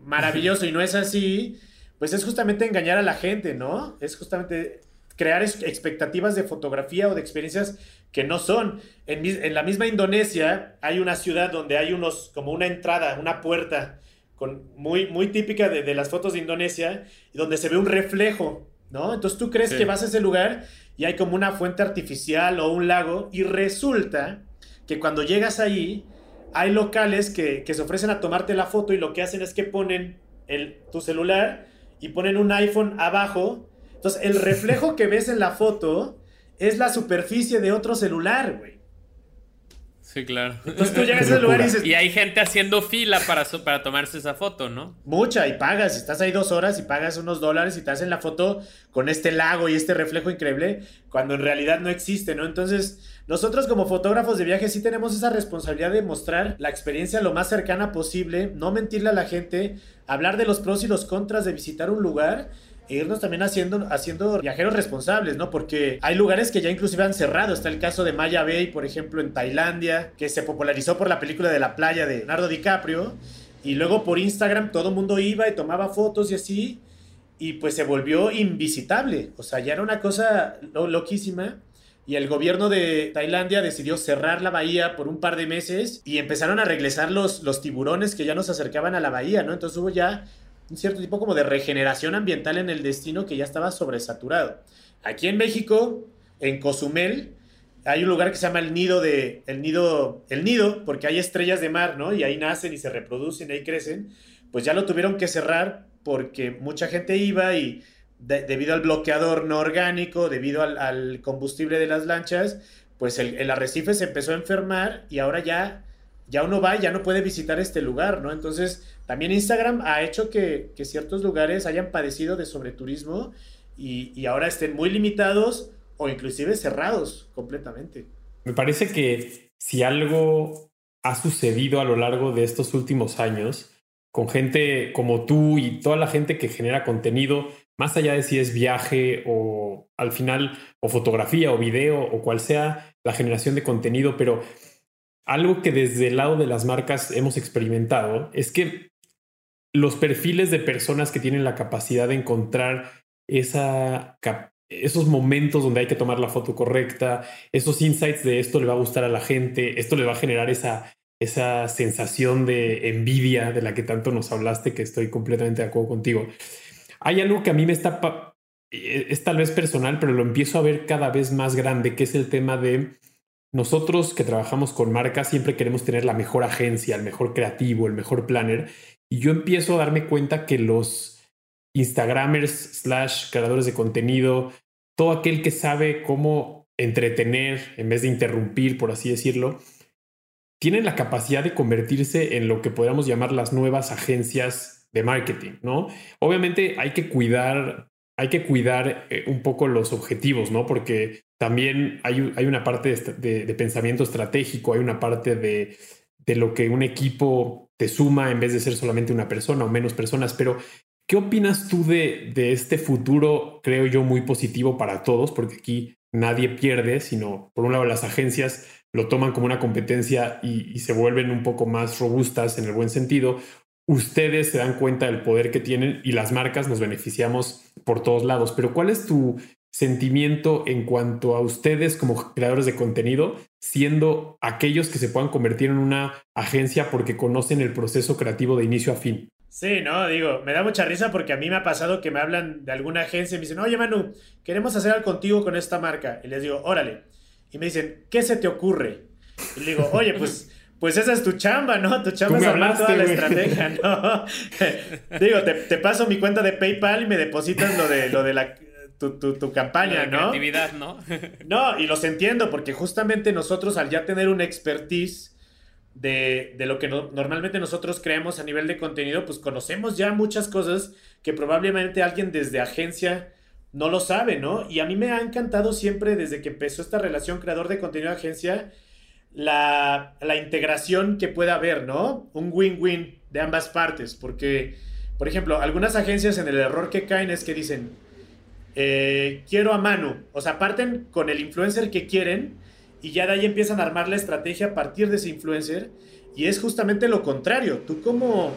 maravilloso y no es así. Pues es justamente engañar a la gente, ¿no? Es justamente crear expectativas de fotografía o de experiencias que no son. En, la misma Indonesia hay una ciudad donde hay unos, como una entrada, una puerta, con, muy, muy típica de, las fotos de Indonesia, donde se ve un reflejo, ¿no? Entonces tú crees que vas a ese lugar y hay como una fuente artificial o un lago y resulta que cuando llegas ahí hay locales que, se ofrecen a tomarte la foto y lo que hacen es que ponen el, tu celular y ponen un iPhone abajo. Entonces el reflejo que ves en la foto es la superficie de otro celular, güey. Sí, claro. Entonces tú llegas al lugar y dices. Y hay gente haciendo fila para, para tomarse esa foto, ¿no? Mucha, y pagas. Estás ahí dos horas y pagas unos dólares y te hacen la foto con este lago y este reflejo increíble, cuando en realidad no existe, ¿no? Entonces, nosotros como fotógrafos de viaje sí tenemos esa responsabilidad de mostrar la experiencia lo más cercana posible, no mentirle a la gente, hablar de los pros y los contras de visitar un lugar e irnos también haciendo, haciendo viajeros responsables, ¿no? Porque hay lugares que ya inclusive han cerrado. Está el caso de Maya Bay, por ejemplo, en Tailandia, que se popularizó por la película de la playa de Leonardo DiCaprio. Y luego por Instagram todo el mundo iba y tomaba fotos y así. Y pues se volvió invisitable. O sea, ya era una cosa loquísima. Y el gobierno de Tailandia decidió cerrar la bahía por un par de meses y empezaron a regresar los, los tiburones que ya nos acercaban a la bahía, ¿no? Entonces hubo ya un cierto tipo como de regeneración ambiental en el destino que ya estaba sobresaturado. Aquí en México, en Cozumel, hay un lugar que se llama el nido de el nido el nido porque hay estrellas de mar, ¿no? Y ahí nacen y se reproducen, y ahí crecen. Pues ya lo tuvieron que cerrar porque mucha gente iba y debido al bloqueador no orgánico, debido al, combustible de las lanchas, pues el, el, arrecife se empezó a enfermar y ahora ya ya uno va ya no puede visitar este lugar, ¿no? Entonces, también Instagram ha hecho que, ciertos lugares hayan padecido de sobreturismo y, y ahora estén muy limitados o inclusive cerrados completamente. Me parece que si algo ha sucedido a lo largo de estos últimos años, con gente como tú y toda la gente que genera contenido, más allá de si es viaje o al final o fotografía o video o cual sea la generación de contenido, pero algo que desde el lado de las marcas hemos experimentado es que los perfiles de personas que tienen la capacidad de encontrar esa, esos momentos donde hay que tomar la foto correcta, esos insights de esto le va a gustar a la gente, esto le va a generar esa, esa sensación de envidia de la que tanto nos hablaste, que estoy completamente de acuerdo contigo. Hay algo que a mí me está, eh, es tal vez personal, pero lo empiezo a ver cada vez más grande, que es el tema de nosotros que trabajamos con marcas siempre queremos tener la mejor agencia, el mejor creativo, el mejor planner. Y yo empiezo a darme cuenta que los Instagramers slash creadores de contenido, todo aquel que sabe cómo entretener en vez de interrumpir, por así decirlo, tienen la capacidad de convertirse en lo que podríamos llamar las nuevas agencias de marketing, ¿no? Obviamente hay que cuidar, hay que cuidar eh, un poco los objetivos, ¿no? Porque también hay, hay una parte de, pensamiento estratégico, hay una parte de, lo que un equipo te suma en vez de ser solamente una persona o menos personas. Pero, ¿qué opinas tú de, este futuro, creo yo, muy positivo para todos? Porque aquí nadie pierde, sino por un lado las agencias lo toman como una competencia y, y se vuelven un poco más robustas en el buen sentido. Ustedes se dan cuenta del poder que tienen y las marcas nos beneficiamos por todos lados. Pero ¿cuál es tu sentimiento en cuanto a ustedes como creadores de contenido, siendo aquellos que se puedan convertir en una agencia porque conocen el proceso creativo de inicio a fin. Sí, no, digo, me da mucha risa porque a mí me ha pasado que me hablan de alguna agencia y me dicen, oye Manu, queremos hacer algo contigo con esta marca. Y les digo, órale. Y me dicen, ¿qué se te ocurre? Y le digo, oye, pues pues esa es tu chamba, ¿no? Tu chamba es hablar toda la estrategia, ¿no? Digo, te, te, paso mi cuenta de PayPal y me depositas lo de, lo de la, tu, campaña, ¿no? Creatividad, ¿no? no, y los entiendo, porque justamente nosotros al ya tener una expertise de, lo que normalmente nosotros creemos a nivel de contenido, pues conocemos ya muchas cosas que probablemente alguien desde agencia no lo sabe, ¿no? Y a mí me ha encantado siempre desde que empezó esta relación creador de contenido agencia, la, la integración que pueda haber, ¿no? Un win-win de ambas partes, porque, por ejemplo, algunas agencias en el error que caen es que dicen, eh, quiero a Manu. O sea, parten con el influencer que quieren y ya de ahí empiezan a armar la estrategia a partir de ese influencer. Y es justamente lo contrario. Tú como,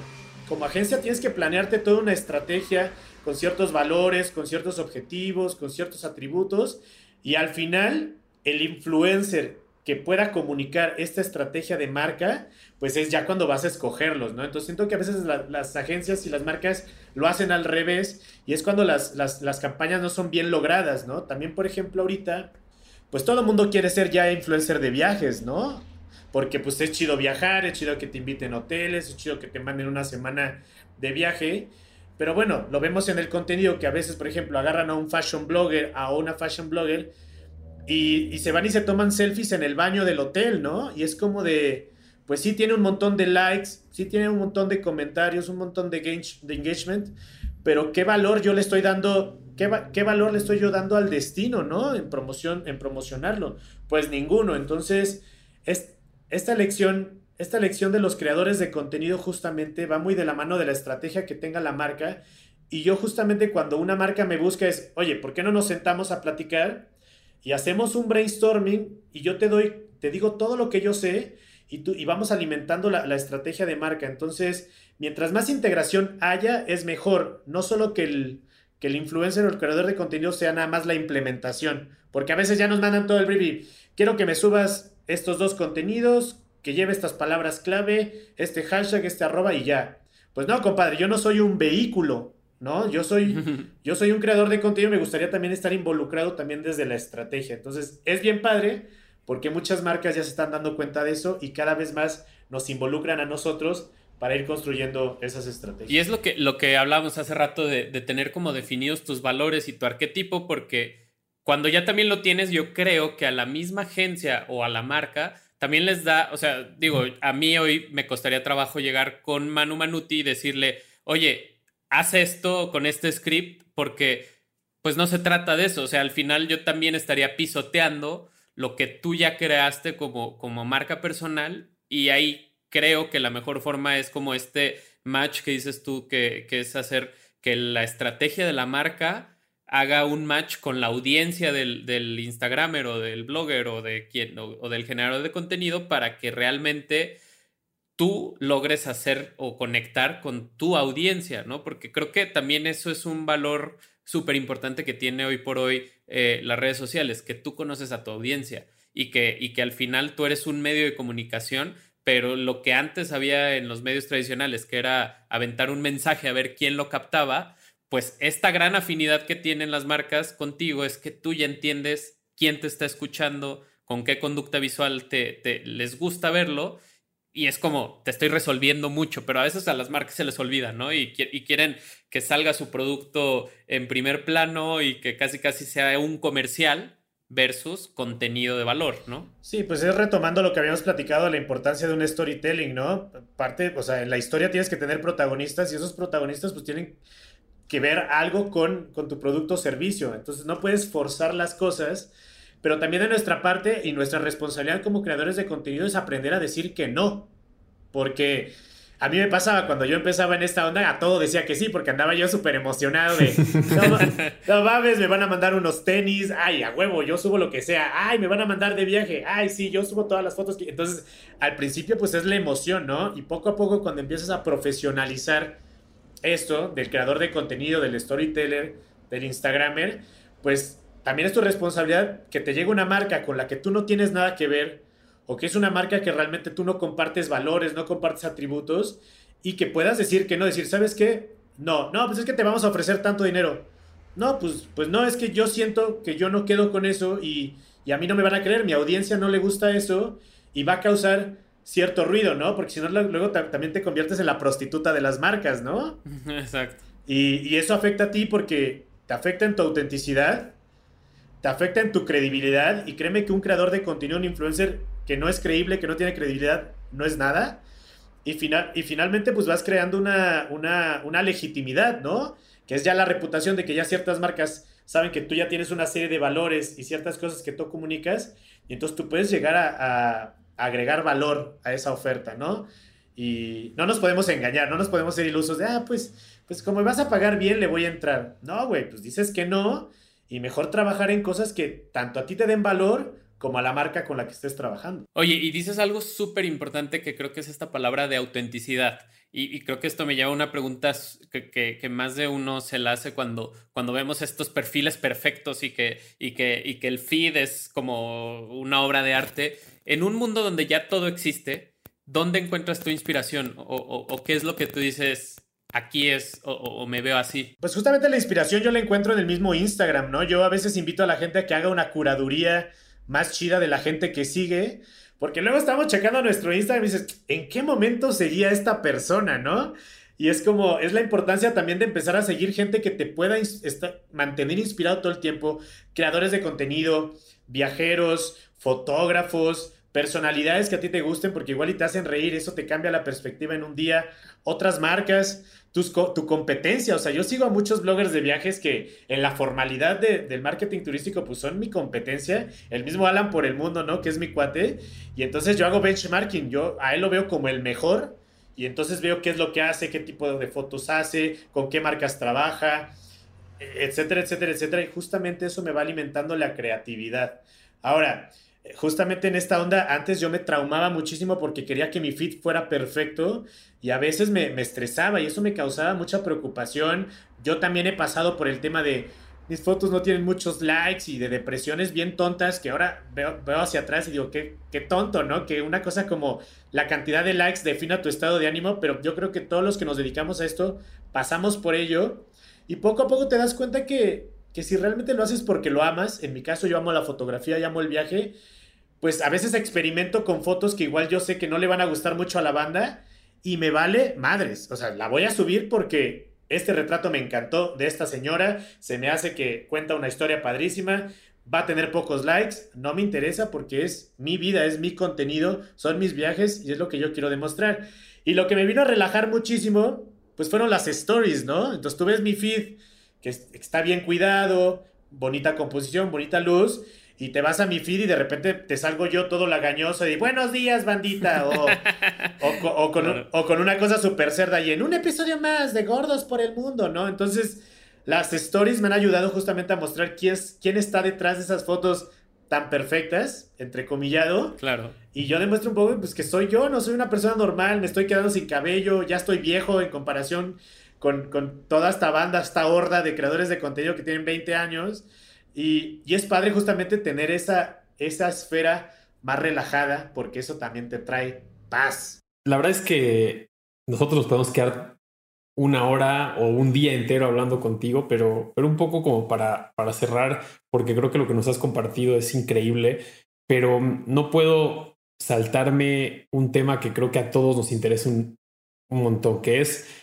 como agencia tienes que planearte toda una estrategia con ciertos valores, con ciertos objetivos, con ciertos atributos y al final el influencer que pueda comunicar esta estrategia de marca, pues es ya cuando vas a escogerlos, ¿no? Entonces siento que a veces las agencias y las marcas lo hacen al revés y es cuando las, las, las campañas no son bien logradas, ¿no? También, por ejemplo, ahorita, pues todo el mundo quiere ser ya influencer de viajes, ¿no? Porque pues es chido viajar, es chido que te inviten a hoteles, es chido que te manden una semana de viaje. Pero bueno, lo vemos en el contenido que a veces, por ejemplo, agarran a un fashion blogger, a una fashion blogger y, se van y se toman selfies en el baño del hotel, ¿no? Y es como de, pues sí tiene un montón de likes, sí tiene un montón de comentarios, un montón de, de engagement, pero ¿qué valor yo le estoy dando? ¿Qué, ¿Qué, valor le estoy yo dando al destino, ¿no? En promoción, en promocionarlo. Pues ninguno. Entonces, es, esta lección, esta lección de los creadores de contenido justamente va muy de la mano de la estrategia que tenga la marca. Y yo justamente cuando una marca me busca es, oye, ¿por qué no nos sentamos a platicar y hacemos un brainstorming y yo te doy, te digo todo lo que yo sé y, tú, y vamos alimentando la, la estrategia de marca? Entonces, mientras más integración haya, es mejor. No solo que el, que el influencer o el creador de contenido sea nada más la implementación, porque a veces ya nos mandan todo el brief quiero que me subas estos dos contenidos, que lleve estas palabras clave, este hashtag, este arroba y ya. Pues no, compadre, yo no soy un vehículo, ¿no? Yo soy, yo soy un creador de contenido, me gustaría también estar involucrado también desde la estrategia. Entonces, es bien padre porque muchas marcas ya se están dando cuenta de eso y cada vez más nos involucran a nosotros para ir construyendo esas estrategias. Y es lo que, lo que hablábamos hace rato de, tener como definidos tus valores y tu arquetipo, porque cuando ya también lo tienes, yo creo que a la misma agencia o a la marca también les da, o sea, digo, a mí hoy me costaría trabajo llegar con Manu Manuti y decirle, oye, haz esto con este script porque pues no se trata de eso, o sea, al final yo también estaría pisoteando lo que tú ya creaste como, como marca personal y ahí creo que la mejor forma es como este match que dices tú, que, que es hacer que la estrategia de la marca haga un match con la audiencia del, del Instagramer o del blogger o, de quien, o, del generador de contenido para que realmente tú logres hacer o conectar con tu audiencia, ¿no? Porque creo que también eso es un valor súper importante que tiene hoy por hoy eh, las redes sociales, que tú conoces a tu audiencia y que, y que al final tú eres un medio de comunicación, pero lo que antes había en los medios tradicionales, que era aventar un mensaje a ver quién lo captaba, pues esta gran afinidad que tienen las marcas contigo es que tú ya entiendes quién te está escuchando, con qué conducta visual te, les gusta verlo. Y es como, te estoy resolviendo mucho, pero a veces a las marcas se les olvida, ¿no? Y, quieren que salga su producto en primer plano y que casi casi sea un comercial versus contenido de valor, ¿no? Sí, pues es retomando lo que habíamos platicado, la importancia de un storytelling, ¿no? Parte, o sea, en la historia tienes que tener protagonistas y esos protagonistas pues tienen que ver algo con, con tu producto o servicio. Entonces no puedes forzar las cosas, pero también de nuestra parte y nuestra responsabilidad como creadores de contenido es aprender a decir que no. Porque a mí me pasaba cuando yo empezaba en esta onda, a todo decía que sí, porque andaba yo súper emocionado de, no, mames, me van a mandar unos tenis, ay, a huevo, yo subo lo que sea, ay, me van a mandar de viaje, ay, sí, yo subo todas las fotos. Entonces, al principio pues es la emoción, ¿no? Y poco a poco cuando empiezas a profesionalizar esto del creador de contenido, del storyteller, del Instagramer, pues también es tu responsabilidad que te llegue una marca con la que tú no tienes nada que ver o que es una marca que realmente tú no compartes valores, no compartes atributos y que puedas decir que no, decir, ¿sabes qué? No, no, pues es que te vamos a ofrecer tanto dinero. No, pues, pues no, es que yo siento que yo no quedo con eso y, y a mí no me van a creer, mi audiencia no le gusta eso y va a causar cierto ruido, ¿no? Porque si no, luego también te conviertes en la prostituta de las marcas, ¿no? Exacto. Y, eso afecta a ti porque te afecta en tu autenticidad, te afecta en tu credibilidad y créeme que un creador de contenido, un influencer que no es creíble, que no tiene credibilidad, no es nada. Y, final, y finalmente pues vas creando una, una, una legitimidad, ¿no? Que es ya la reputación de que ya ciertas marcas saben que tú ya tienes una serie de valores y ciertas cosas que tú comunicas y entonces tú puedes llegar a agregar valor a esa oferta, ¿no? Y no nos podemos engañar, no nos podemos ser ilusos de, ah, pues, pues como me vas a pagar bien, le voy a entrar. No, güey, pues dices que no y mejor trabajar en cosas que tanto a ti te den valor como a la marca con la que estés trabajando. Oye, y dices algo súper importante que creo que es esta palabra de autenticidad. Y, creo que esto me lleva a una pregunta que, más de uno se la hace cuando, cuando vemos estos perfiles perfectos y que, y, que, y que el feed es como una obra de arte. En un mundo donde ya todo existe, ¿dónde encuentras tu inspiración? ¿O, qué es lo que tú dices? Aquí es, o, me veo así. Pues justamente la inspiración yo la encuentro en el mismo Instagram, ¿no? Yo a veces invito a la gente a que haga una curaduría más chida de la gente que sigue. Porque luego estamos checando nuestro Instagram y dices, ¿en qué momento seguía esta persona, no? Y es como, es la importancia también de empezar a seguir gente que te pueda mantener inspirado todo el tiempo, creadores de contenido, viajeros, fotógrafos, personalidades que a ti te gusten porque igual y te hacen reír, eso te cambia la perspectiva en un día, otras marcas, tu competencia, o sea, yo sigo a muchos bloggers de viajes que en la formalidad del marketing turístico pues son mi competencia, el mismo Alan por el mundo, ¿no? Que es mi cuate, y entonces yo hago benchmarking, yo a él lo veo como el mejor, y entonces veo qué es lo que hace, qué tipo de fotos hace, con qué marcas trabaja, etcétera, etcétera, etcétera, y justamente eso me va alimentando la creatividad. Ahora, justamente en esta onda, antes yo me traumaba muchísimo porque quería que mi feed fuera perfecto y a veces me, estresaba y eso me causaba mucha preocupación. Yo también he pasado por el tema de mis fotos no tienen muchos likes y de depresiones bien tontas que ahora veo, hacia atrás y digo, qué, qué tonto, ¿no? Que una cosa como la cantidad de likes defina tu estado de ánimo, pero yo creo que todos los que nos dedicamos a esto pasamos por ello y poco a poco te das cuenta que que si realmente lo haces porque lo amas, en mi caso yo amo la fotografía y amo el viaje, pues a veces experimento con fotos que igual yo sé que no le van a gustar mucho a la banda y me vale madres. O sea, la voy a subir porque este retrato me encantó de esta señora, se me hace que cuenta una historia padrísima, va a tener pocos likes, no me interesa porque es mi vida, es mi contenido, son mis viajes y es lo que yo quiero demostrar. Y lo que me vino a relajar muchísimo, pues fueron las stories, ¿no? Entonces tú ves mi feed que está bien cuidado, bonita composición, bonita luz, y te vas a mi feed y de repente te salgo yo todo lagañoso y buenos días, bandita, o, o, con, o con, una cosa súper cerda y en un episodio más de Gordos por el Mundo, ¿no? Entonces, las stories me han ayudado justamente a mostrar quién, quién está detrás de esas fotos tan perfectas, entrecomillado. Claro. Y yo demuestro un poco pues, que soy yo, no soy una persona normal, me estoy quedando sin cabello, ya estoy viejo en comparación con, toda esta banda, esta horda de creadores de contenido que tienen 20 años. Y, es padre justamente tener esa, esa esfera más relajada, porque eso también te trae paz. La verdad es que nosotros nos podemos quedar una hora o un día entero hablando contigo, pero, pero un poco como para, para cerrar, porque creo que lo que nos has compartido es increíble, pero no puedo saltarme un tema que creo que a todos nos interesa un, un montón, que es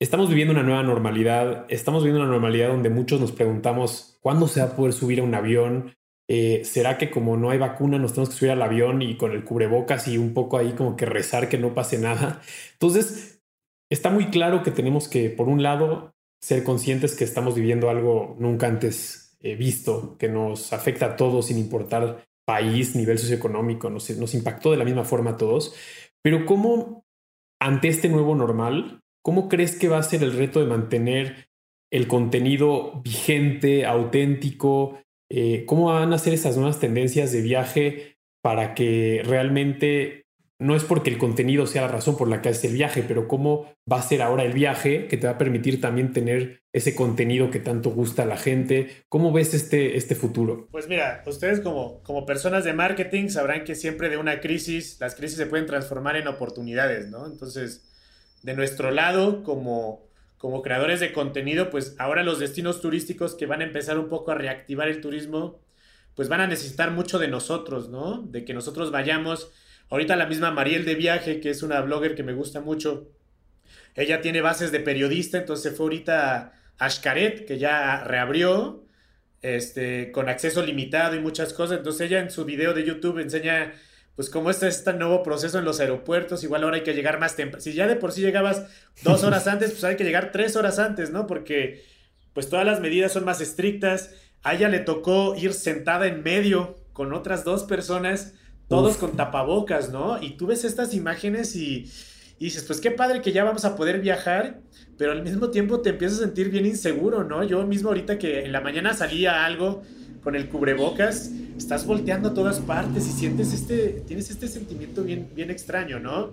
Estamos viviendo una nueva normalidad, estamos viviendo una normalidad donde muchos nos preguntamos cuándo se va a poder subir a un avión, eh, ¿será que como no hay vacuna nos tenemos que subir al avión y con el cubrebocas y un poco ahí como que rezar que no pase nada? Entonces, está muy claro que tenemos que, por un lado, ser conscientes que estamos viviendo algo nunca antes eh, visto, que nos afecta a todos sin importar país, nivel socioeconómico, nos, nos impactó de la misma forma a todos, pero ¿cómo ante este nuevo normal ¿Cómo crees que va a ser el reto de mantener el contenido vigente, auténtico? Eh, ¿Cómo van a ser esas nuevas tendencias de viaje para que realmente no es porque el contenido sea la razón por la que haces el viaje, pero cómo va a ser ahora el viaje que te va a permitir también tener ese contenido que tanto gusta a la gente. ¿Cómo ves este, este futuro? Pues mira, ustedes como, como personas de marketing sabrán que siempre de una crisis, las crisis se pueden transformar en oportunidades, ¿no? Entonces, de nuestro lado como, como creadores de contenido, pues ahora los destinos turísticos que van a empezar un poco a reactivar el turismo, pues van a necesitar mucho de nosotros, ¿no? De que nosotros vayamos. Ahorita la misma Mariel de Viaje, que es una blogger que me gusta mucho, ella tiene bases de periodista, entonces fue ahorita a Xcaret, que ya reabrió, este, con acceso limitado y muchas cosas. Entonces ella en su video de YouTube enseña pues como este es este nuevo proceso en los aeropuertos, igual ahora hay que llegar más temprano. Si ya de por sí llegabas dos horas antes, pues hay que llegar tres horas antes, ¿no? Porque pues todas las medidas son más estrictas. A ella le tocó ir sentada en medio con otras dos personas, todos con tapabocas, ¿no? Y tú ves estas imágenes y, y dices, pues qué padre que ya vamos a poder viajar, pero al mismo tiempo te empiezas a sentir bien inseguro, ¿no? Yo mismo ahorita que en la mañana salía algo con el cubrebocas, estás volteando a todas partes y sientes este, tienes este sentimiento bien, bien extraño, ¿no?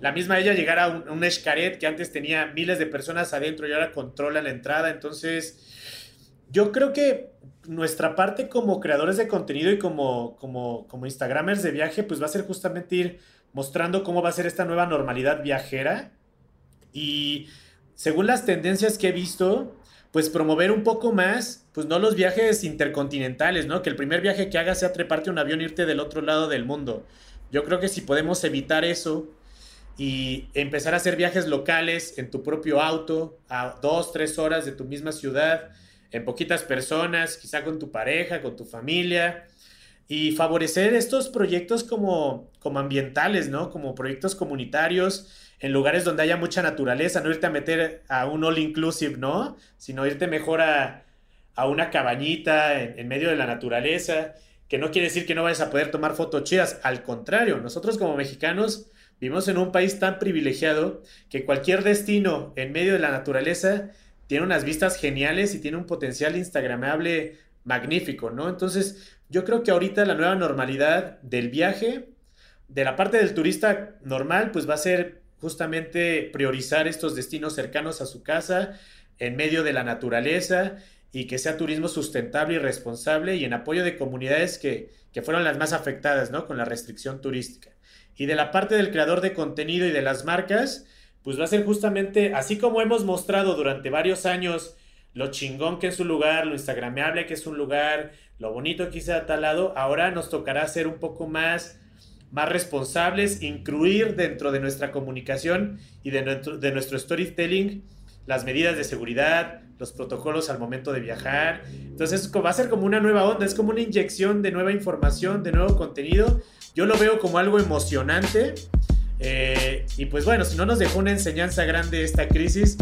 La misma ella llegar a un, Escaret que antes tenía miles de personas adentro y ahora controla la entrada, entonces yo creo que nuestra parte como creadores de contenido y como, como, como Instagramers de viaje, pues va a ser justamente ir mostrando cómo va a ser esta nueva normalidad viajera y según las tendencias que he visto, pues promover un poco más, pues no los viajes intercontinentales, ¿no? Que el primer viaje que hagas sea treparte un avión e irte del otro lado del mundo. Yo creo que si podemos evitar eso y empezar a hacer viajes locales en tu propio auto, a dos, tres horas de tu misma ciudad, en poquitas personas, quizá con tu pareja, con tu familia, y favorecer estos proyectos como, como ambientales, ¿no? Como proyectos comunitarios en lugares donde haya mucha naturaleza, no irte a meter a un all inclusive, ¿no? Sino irte mejor a, una cabañita en, medio de la naturaleza, que no quiere decir que no vayas a poder tomar fotos chidas, al contrario, nosotros como mexicanos vivimos en un país tan privilegiado que cualquier destino en medio de la naturaleza tiene unas vistas geniales y tiene un potencial instagramable magnífico, ¿no? Entonces, yo creo que ahorita la nueva normalidad del viaje, de la parte del turista normal, pues va a ser justamente priorizar estos destinos cercanos a su casa, en medio de la naturaleza y que sea turismo sustentable y responsable y en apoyo de comunidades que, que fueron las más afectadas, ¿no? Con la restricción turística. Y de la parte del creador de contenido y de las marcas, pues va a ser justamente así como hemos mostrado durante varios años lo chingón que es un lugar, lo instagrameable que es un lugar, lo bonito que hice tal lado, ahora nos tocará ser un poco más, más responsables, incluir dentro de nuestra comunicación y de nuestro, de nuestro storytelling las medidas de seguridad, los protocolos al momento de viajar. Entonces va a ser como una nueva onda, es como una inyección de nueva información, de nuevo contenido. Yo lo veo como algo emocionante eh, y pues bueno, si no nos dejó una enseñanza grande esta crisis,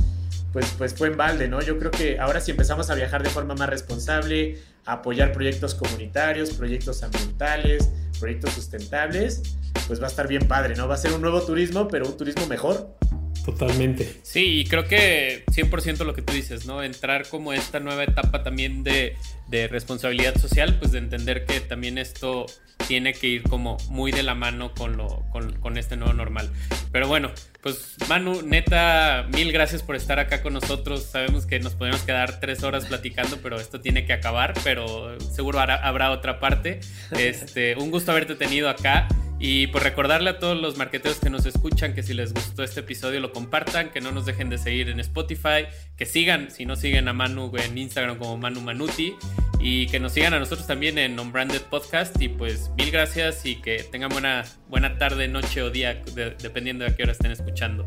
pues, pues fue en balde, ¿no? Yo creo que ahora si empezamos a viajar de forma más responsable, a apoyar proyectos comunitarios, proyectos ambientales, proyectos sustentables, pues va a estar bien padre, ¿no? Va a ser un nuevo turismo, pero un turismo mejor. Totalmente. Sí, y creo que 100% lo que tú dices, ¿no? Entrar como esta nueva etapa también de, de responsabilidad social, pues de entender que también esto tiene que ir como muy de la mano con, lo, con, este nuevo normal. Pero bueno, pues Manu, neta, mil gracias por estar acá con nosotros. Sabemos que nos podemos quedar tres horas platicando, pero esto tiene que acabar, pero seguro habrá, otra parte. Este, un gusto haberte tenido acá. Y pues recordarle a todos los marqueteros que nos escuchan que si les gustó este episodio lo compartan, que no nos dejen de seguir en Spotify, que sigan, si no siguen a Manu en Instagram como Manu Manuti, y que nos sigan a nosotros también en Unbranded Podcast. Y pues mil gracias y que tengan buena, buena tarde, noche o día, dependiendo de a qué hora estén escuchando.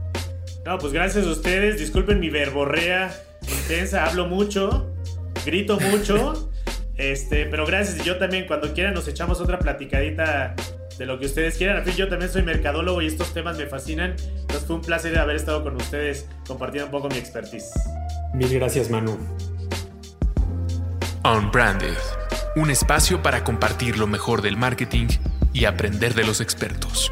No, pues gracias a ustedes. Disculpen mi verborrea intensa, hablo mucho, grito mucho. Este, pero gracias. Y yo también, cuando quieran, nos echamos otra platicadita de lo que ustedes quieran. Al fin, yo también soy mercadólogo y estos temas me fascinan. Entonces, fue un placer haber estado con ustedes compartiendo un poco mi expertise. Mil gracias, Manu. Unbranded, un espacio para compartir lo mejor del marketing y aprender de los expertos.